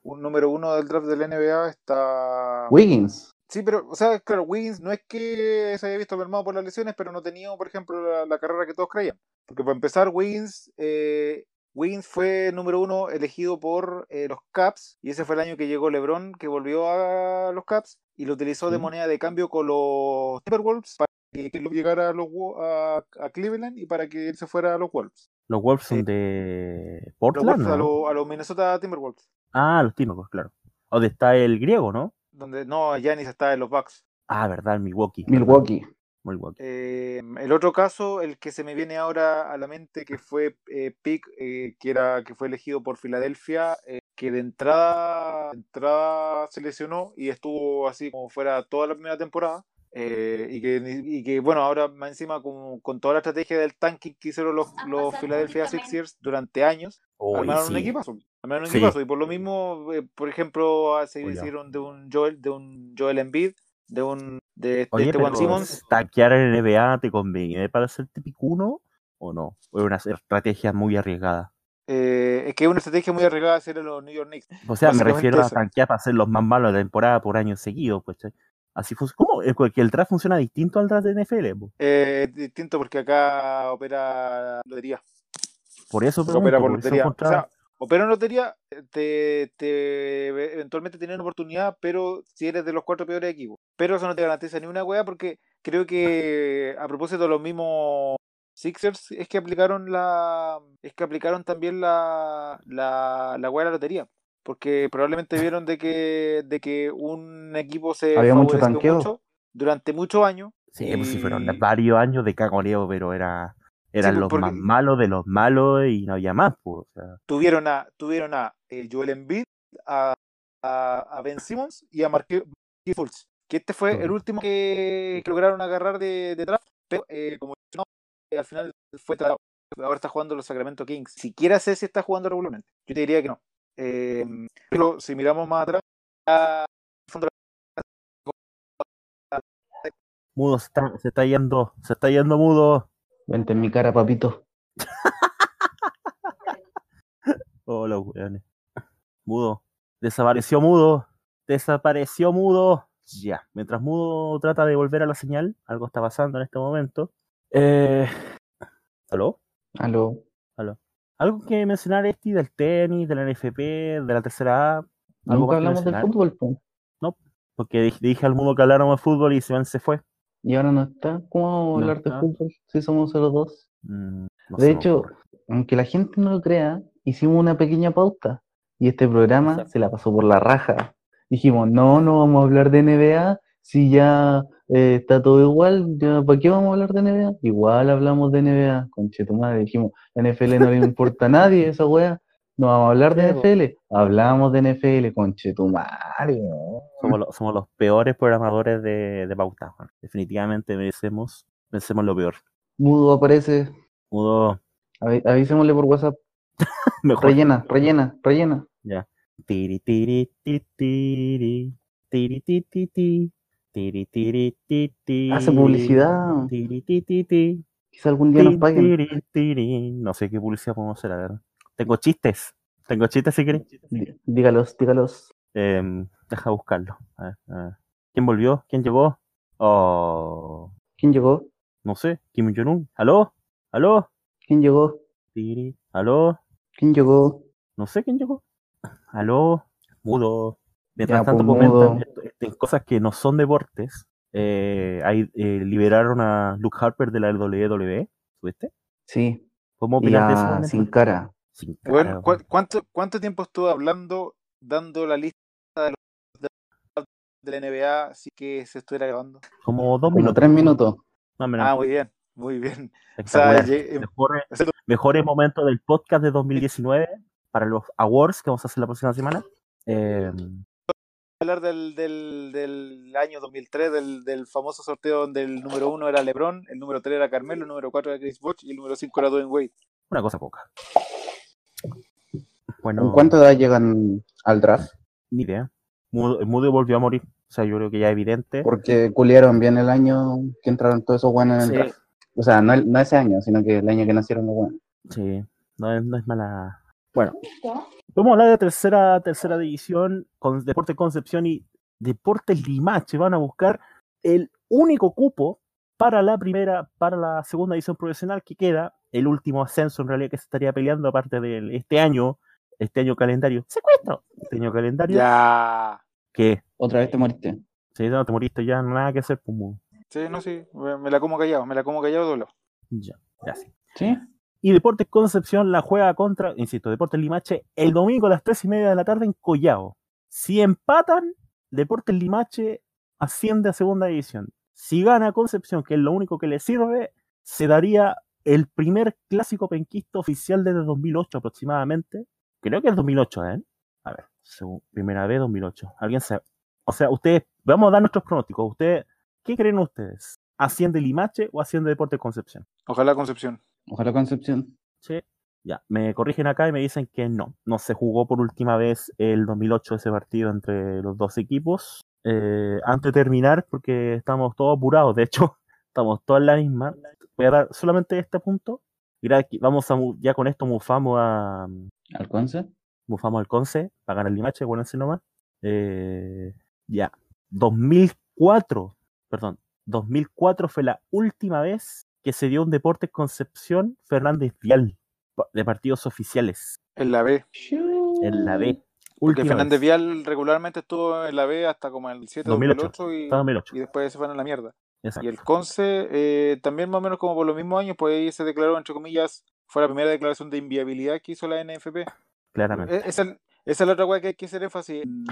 un número uno del draft de la NBA está. Wiggins. Sí, pero, o sea, claro, Wiggins no es que se haya visto mermado por las lesiones, pero no tenía, por ejemplo, la, la carrera que todos creían. Porque para empezar, Wiggins, eh, Wiggins fue número uno elegido por eh, los Caps, y ese fue el año que llegó LeBron, que volvió a los Caps, y lo utilizó de moneda de cambio con los Timberwolves para que él llegara a, los, a, a Cleveland y para que él se fuera a los Wolves. Los Wolves Sí. son de Los Portland, Wolves, a, ¿no? los, a los Minnesota Timberwolves, Ah, los Timberwolves, claro. Donde está el griego, ¿no? donde no, Giannis está en los Bucks. Ah, verdad, Milwaukee. Milwaukee. Milwaukee. Eh, el otro caso, el que se me viene ahora a la mente, que fue eh, Pick, eh, que era que fue elegido por Filadelfia, eh, que de entrada, de entrada se lesionó y estuvo así como fuera toda la primera temporada. eh, y, que, y que, bueno, ahora más encima con, con toda la estrategia del tanking que hicieron los, los Philadelphia Sixers durante años, Uy, armaron un sí. equipazo. Armaron un Sí. equipazo. Y por lo mismo, eh, por ejemplo, ah, se Oiga. hicieron de un Joel, de un Joel Embiid, de un de, de este Juan Simmons. ¿tanquear en NBA te conviene para ser típico uno o no? ¿O es una estrategia muy arriesgada? Eh, es que es una estrategia muy arriesgada hacer los New York Knicks. O sea, me refiero a tanquear para ser los más malos de la temporada por años seguidos, pues. ¿sí? Así. ¿Cómo? Porque el draft funciona distinto al draft de NFL. Eh, es distinto porque acá opera lotería. Por eso pregunto, opera por por. O sea, opera en lotería, eh, te, te eventualmente tienen oportunidad, pero si eres de los cuatro peores equipos. Pero eso no te garantiza ni una wea porque creo que a propósito de los mismos Sixers es que aplicaron la es que aplicaron también la la, la wea de la lotería. Porque probablemente vieron de que, de que un equipo se Había mucho tanqueo. mucho durante muchos años Sí, pues sí, fueron varios años de cagoneo, pero era, eran pues, los más malos de los malos y no había más. Pues, o sea, tuvieron a tuvieron a eh, Joel Embiid, a, a, a Ben Simmons y a Marquis Fultz. Que este fue el último que, que lograron agarrar de, de draft, pero eh, como no, eh, al final fue tratado. Ahora está jugando los Sacramento Kings. Siquiera sé si está jugando regularmente. Yo te diría que no. Eh, pero si miramos más atrás, mudo se está, se está yendo, se está yendo mudo. Vente en mi cara, papito. Oh, los weones. Mudo. Desapareció mudo. Desapareció mudo. Ya. Mientras mudo trata de volver a la señal, algo está pasando en este momento. Eh... ¿Aló? Aló. ¿Algo que mencionar, Esti, del tenis, de la NFP, de la tercera A? ¿Algo Nunca que hablamos del fútbol, po. Porque dije, dije al mudo que habláramos de fútbol y Iván se fue. Y ahora no está. ¿Cómo vamos a No hablar está. de fútbol si somos solo dos? Mm, no De hecho, ocurre. aunque la gente no lo crea, hicimos una pequeña pauta. Y este programa Exacto. se la pasó por la raja. Dijimos, no, no vamos a hablar de NBA si ya eh, está todo igual. ya, ¿Para qué vamos a hablar de NBA? Igual hablamos de NBA. Conche tu madre. Dijimos, la NFL no le importa a nadie esa wea. No vamos a hablar de. NFL. Hablamos de NFL, conche tu madre. weón. Somos, lo- somos los peores programadores de, de pauta. Definitivamente merecemos, merecemos lo peor. Mudo aparece. Mudo Avi- Avísemosle por WhatsApp. mejor. Rellena, rellena, rellena. Ya. Tiri, tiri, ti, tiri, tiri, ti, ti, ti, tiri, tiri, ti, ti, Hace publicidad. tiri, ti, ti, ti, Quizá algún día nos paguen. tiri, tiri. No sé qué publicidad podemos hacer, a ver. Tengo chistes. Tengo chistes si querés. Dí- Dígalos, dígalos. Em, deja buscarlo. A ver, a ver. ¿Quién volvió? ¿Quién llegó? Oh, ¿Quién llegó? no sé. Kim Jong-un. ¿Aló? ¿Aló? ¿Quién llegó? ¿Aló? ¿Quién llegó? No sé quién llegó. ¿Aló? Mudo. Mientras Ya, tanto pues, comentan mudo. esto- esto- cosas que no son deportes. Eh, ahí, eh, liberaron a Luke Harper de la WWE. ¿Subiste? Sí. ¿Cómo opinas de eso? a Valentín? Sin Cara. Bueno, ¿cu-. ¿cuánto, ¿cuánto tiempo estuvo hablando, dando la lista de, los, de, de la NBA así que se estuviera grabando? Como dos Como minutos. tres minutos. Más o menos. Ah, muy bien, muy bien. O sea, llegué- Mejores, mejores momentos del podcast de 2019 para los awards que vamos a hacer la próxima semana. Eh, hablar del, del, del año 2003, del, del famoso sorteo donde el número uno era LeBron, el número 3 era Carmelo, el número 4 era Chris Bosh y el número 5 era Dwayne Wade. una cosa poca. Bueno, ¿En cuánta edad llegan al draft? ni idea. Mudo, Mudo volvió a morir. O sea, yo creo que ya es evidente. Porque culiaron bien el año que entraron todos esos buenos en el Sí. draft. O sea, no, no ese año, sino que el año que nacieron los buenos. Sí, no es, no es mala. Bueno, vamos a hablar de tercera, tercera división, con Deporte Concepción y Deportes Limache van a buscar el único cupo para la primera, para la segunda edición profesional que queda, el último ascenso en realidad que se estaría peleando aparte de este año, este año calendario, secuestro, este año calendario, Ya. que Otra vez te moriste. si no te moriste ya, nada que hacer, pues, mu- Sí, no, sí. Me la como callado, me la como callado doble. ya, ya sí. ¿Sí? Y Deportes Concepción la juega contra, insisto, Deportes Limache el domingo a las tres y media de la tarde en Collao. Si empatan, Deportes Limache asciende a segunda división. Si gana Concepción, que es lo único que le sirve, se daría el primer clásico penquista oficial desde 2008 aproximadamente. Creo que es 2008, ¿eh? A ver, primera vez 2008. ¿Alguien sabe? O sea, ustedes, vamos a dar nuestros pronósticos. Ustedes, ¿qué creen ustedes? ¿Asciende Limache o asciende Deportes Concepción? Ojalá Concepción. Ojalá Concepción. Sí. Ya, me corrigen acá y me dicen que no. No se jugó por última vez el 2008 ese partido entre los dos equipos. Eh, antes de terminar, porque estamos todos apurados, de hecho, estamos todos en la misma. Voy a dar solamente este punto. Mira, aquí vamos a, mu- ya con esto mufamos a ¿Alconce? mufamos al Conce para ganar el Limache, acuérdense nomás. Eh, ya, 2004, perdón, 2004 fue la última vez que se dio un Deportes Concepción Fernández Vial de partidos oficiales En la B. en la B. Porque Última Fernández vez, Vial regularmente estuvo en la B hasta como el 7 2008, 2008 y, hasta 2008. y después se fueron a la mierda. Exacto. Y el Conce eh, también más o menos como por los mismos años, pues ahí se declaró, entre comillas, fue la primera declaración de inviabilidad que hizo la NFP. claramente. E- Esa, esa es la otra cosa que hay que hacer énfasis en,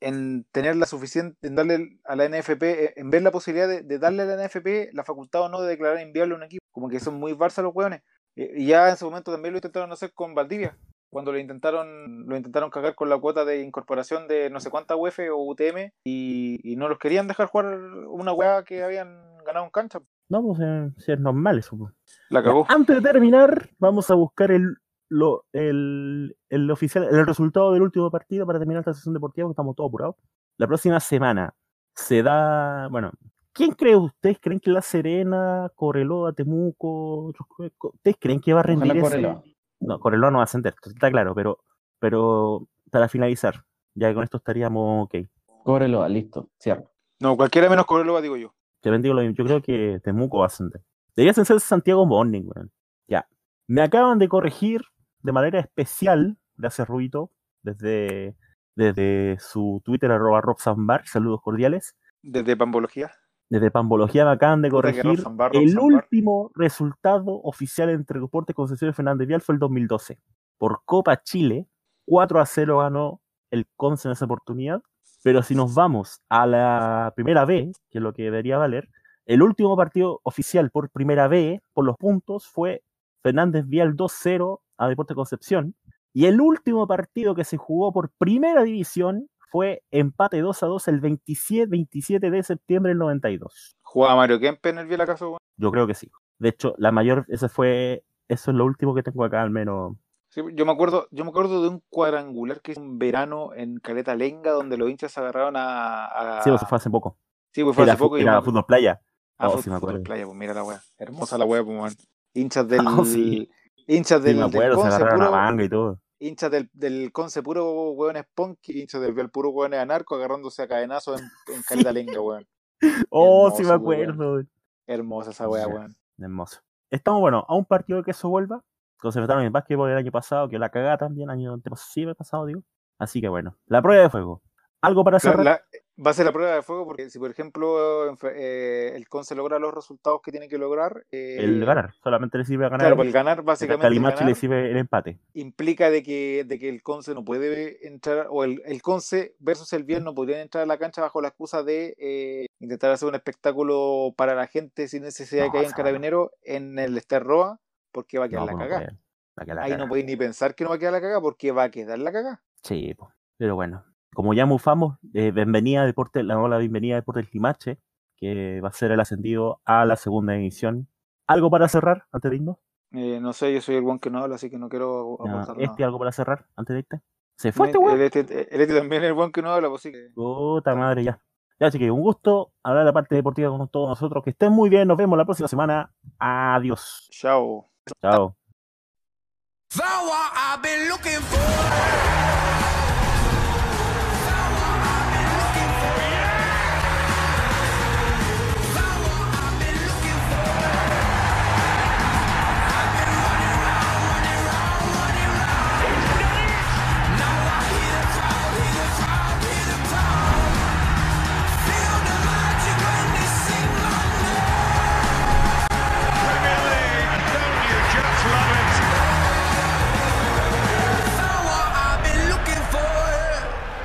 en tener la suficiente, en darle a la NFP, eh, en ver la posibilidad de, de darle a la NFP la facultad o no de declarar inviable a un equipo. Como que son muy barça los hueones. Eh, Y ya en su momento también lo intentaron hacer con Valdivia. Cuando lo intentaron, lo intentaron cagar con la cuota de incorporación de no sé cuánta UF o UTM y, y no los querían dejar jugar una hueá que habían ganado en cancha. No, pues eh, sí, es normal eso. pues. La cagó. Antes de terminar, vamos a buscar el, lo, el, el oficial, el resultado del último partido para terminar esta sesión deportiva, porque estamos todos apurados. La próxima semana se da, bueno, ¿quién cree ustedes? ¿Creen que La Serena, Correloa, Temuco, otros ¿ustedes creen que va a rendir Ojalá ese? Correloa. No, Correloa no va a ascender, está claro, pero, pero para finalizar, ya con esto estaríamos ok. Cóbrelo, listo, cierro. No, cualquiera menos Correloa, digo yo. Te bendigo lo mismo. Yo creo que Temuco va a ascender. Debería ser Santiago Morning, weón. Ya. Me acaban de corregir de manera especial, de hace ruido, desde, desde su Twitter, arroba Roxanbar, saludos cordiales. Desde Pambología. Desde Pambología me acaban de corregir. El último resultado oficial entre Deportes Concepción y Fernández Vial fue el 2012. Por Copa Chile, 4 a 0 ganó el Conce en esa oportunidad. Pero si nos vamos a la primera B, que es lo que debería valer, el último partido oficial por primera B, por los puntos, fue Fernández Vial 2-0 a Deportes Concepción. Y el último partido que se jugó por primera división fue empate 2 a 2 el 27, 27 de septiembre del 92. ¿Jugaba Mario Kempe en el weón? Yo creo que sí. De hecho, la mayor, ese fue, eso es lo último que tengo acá, al menos. Sí, yo me acuerdo, yo me acuerdo de un cuadrangular que hizo un verano en Caleta Lenga donde los hinchas se agarraron a, a- Sí, eso fue hace poco. Sí, pues fue Era, hace poco y era me- fútbol playa. Ah, Oh, fue sí me fútbol acuerdo. playa, pues mira la wea. Hermosa la wea, pues man. Hinchas del Oh, sí. hinchas Sí, del, me del acuerdo, se Conce agarraron a puro, manga y todo. Hinchas del, del Conce puro hueones punk y hinchas del Vial puro hueones anarco agarrándose a cadenazos en, en Caleta Lenga, weón. Oh, sí me weón. acuerdo. Hermosa esa Ya. weón. Hermoso. Estamos, bueno, a un partido de que eso vuelva. Enfrentaron en básquetbol el año pasado, que la cagada también, año antepasado, pasado, digo. Así que bueno, la prueba de fuego. ¿Algo para La- cerrar? la- va a ser la prueba de fuego porque si por ejemplo eh, el Conce logra los resultados que tiene que lograr eh, el ganar. Solamente le sirve a ganar. Claro, pues el ganar el básicamente el le sirve el empate. implica de que, de que el Conce no puede entrar, o el, el Conce versus el Vial no podrían entrar a la cancha bajo la excusa de eh, intentar hacer un espectáculo para la gente sin necesidad de No, que hayan esa weá. carabineros en el Esterroa, porque va a quedar No, la pues no cagada. Ahí no podéis ni pensar que no va a quedar la cagada, porque va a quedar la cagada. Sí, pero bueno. Como ya mufamos, eh, bienvenida a Deportes, la la bienvenida a Deportes Limache, que va a ser el ascendido a la segunda división. ¿Algo para cerrar antes de irnos? Eh, no sé, yo soy el buen que no habla, así que no quiero Ya, aportar este, nada. algo para cerrar antes de irte. ¿Se fue este el, este, el este también es el buen que no habla, pues sí. que- Puta madre, ya. Ya, chiquillos, un gusto hablar de la parte deportiva con todos nosotros. Que estén muy bien, nos vemos la próxima semana. Adiós. Chao. Chao.